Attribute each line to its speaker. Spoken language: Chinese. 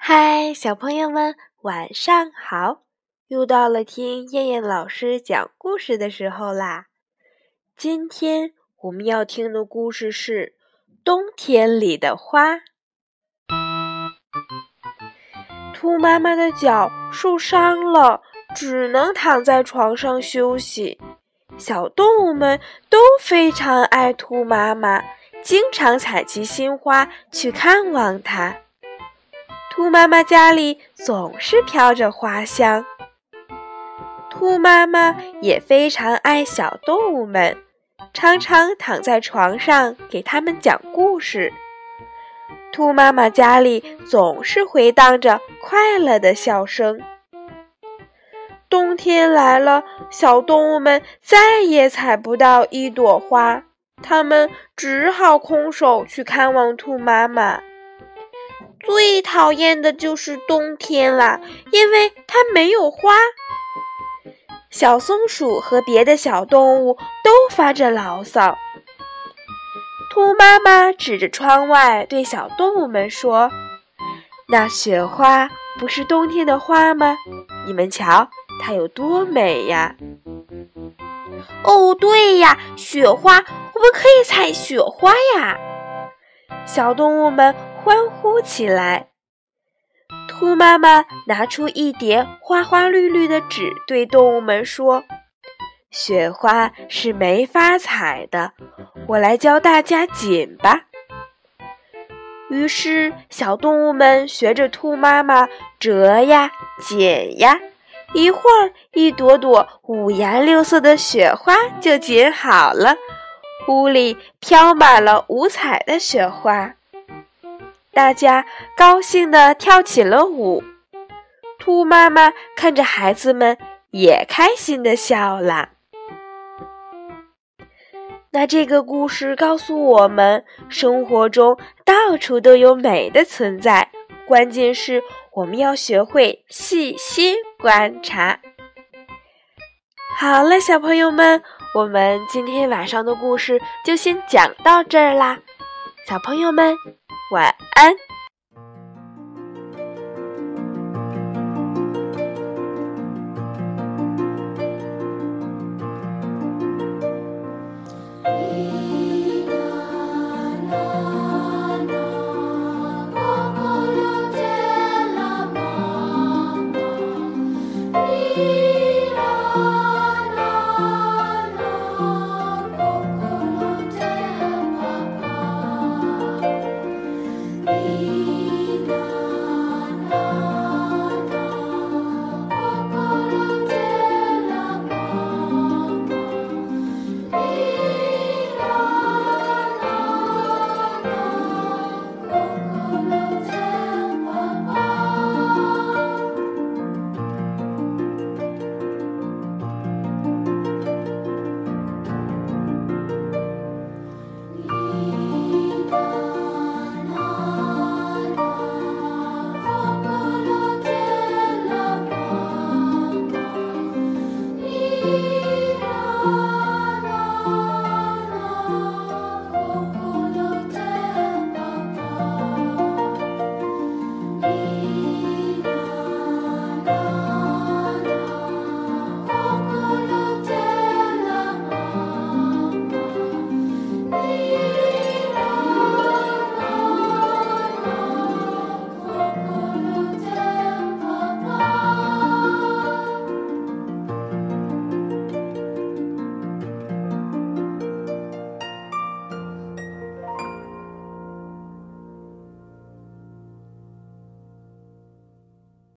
Speaker 1: 嗨，小朋友们，晚上好！又到了听燕燕老师讲故事的时候啦。今天我们要听的故事是《冬天里的花》。兔妈妈的脚受伤了，只能躺在床上休息。小动物们都非常爱兔妈妈，经常采集新花去看望它。兔妈妈家里总是飘着花香。兔妈妈也非常爱小动物们，常常躺在床上给它们讲故事。兔妈妈家里总是回荡着快乐的笑声。冬天来了，小动物们再也采不到一朵花，它们只好空手去看望兔妈妈。最讨厌的就是冬天啦，因为它没有花。小松鼠和别的小动物都发着牢骚。兔妈妈指着窗外对小动物们说：“那雪花不是冬天的花吗？你们瞧，它有多美呀！”哦，对呀，雪花，我们可以采雪花呀！小动物们。欢呼起来！兔妈妈拿出一叠花花绿绿的纸，对动物们说：“雪花是没法采的，我来教大家剪吧。”于是，小动物们学着兔妈妈折呀、剪呀，一会儿，一朵朵五颜六色的雪花就剪好了，屋里飘满了五彩的雪花。大家高兴地跳起了舞，兔妈妈看着孩子们也开心地笑了。那这个故事告诉我们，生活中到处都有美的存在，关键是我们要学会细心观察。好了，小朋友们，我们今天晚上的故事就先讲到这儿啦，小朋友们。晚安。